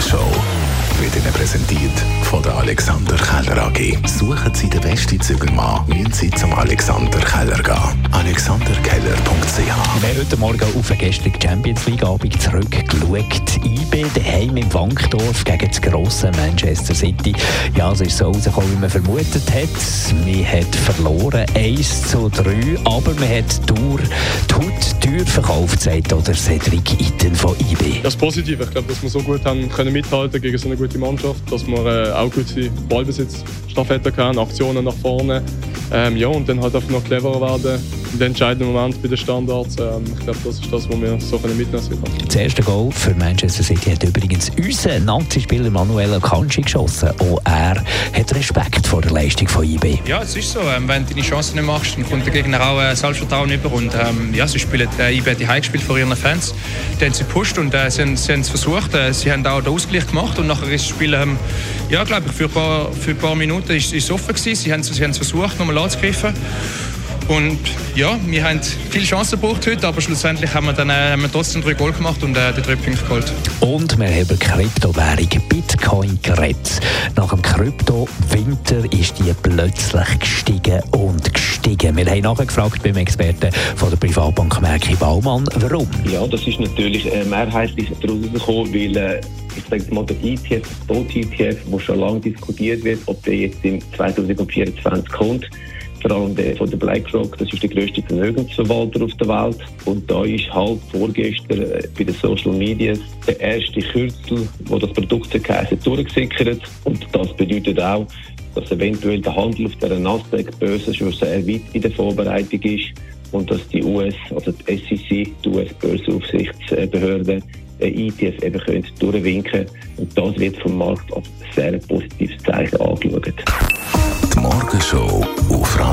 Morgenshow wird Ihnen präsentiert von der Alexander Keller AG. Suchen Sie den besten Zügelmann, müssen Sie zum Alexander Morgen auf den gestrigen Champions League Abend zurückgeschaut. IB daheim im Wankdorf gegen das grosse Manchester City. Ja, es ist so rausgekommen, wie man vermutet hat. Man hat verloren 1 zu 3, aber man hat durch die Haut teuer verkauft, sagt oder Cedric Itten von IB. Das Positive, ich glaube, dass wir so gut haben können mithalten gegen so eine gute Mannschaft, dass wir äh, auch gute Ballbesitz, Staffette haben, Aktionen nach vorne. Ähm, ja, und dann halt einfach noch cleverer werden in den entscheidenden Moment bei den Standards. Ähm, ich glaube, das ist das, was wir so können mitnehmen können. Das erste Goal für Manchester City hat übrigens unser Nazi-Spieler Manuel Akanji geschossen. Auch er hat Respekt vor der Leistung von IB. Ja, es ist so. Ähm, wenn du deine Chancen nicht machst, dann kommt der Gegner auch äh, Selbstvertrauen über. Und ähm, ja, sie spielen äh, IB die gespielt vor ihren Fans. Die haben sie gepusht und äh, sie, haben, sie haben es versucht. Äh, sie haben auch den Ausgleich gemacht und nachher ist das Spiel, ähm, ja, glaube ich, für ein paar, für ein paar Minuten ist, ist es offen gewesen. Sie haben, sie haben es versucht, nochmal anzugreifen. Und ja, wir haben viele Chancen gebraucht heute, aber schlussendlich haben wir, dann, äh, haben wir trotzdem drei Goal gemacht und äh, die drei Punkte geholt. Und wir haben Kryptowährung Bitcoin geredet. Nach dem Krypto-Winter ist die plötzlich gestiegen und gestiegen. Wir haben nachgefragt beim Experten von der Privatbank Merki Baumann, warum. Ja, das ist natürlich äh, mehrheitlich daraus gekommen, weil äh, ich sage mal, der ETF, der ETF, der schon lange diskutiert wird, ob der jetzt im 2024 kommt vor allem der von der BlackRock, das ist der größte Vermögensverwalter auf der Welt. Und da ist halt vorgestern äh, bei den Social Media der erste Kürzel, wo das Produkt geheißen, durchgesickert. Und das bedeutet auch, dass eventuell der Handel auf der Nasdaq-Börse schon sehr weit in der Vorbereitung ist und dass die US, also die SEC, die US-Börsenaufsichtsbehörde, ETF eben können durchwinken Und das wird vom Markt als sehr positives Zeichen angeschaut. Die Morgenshow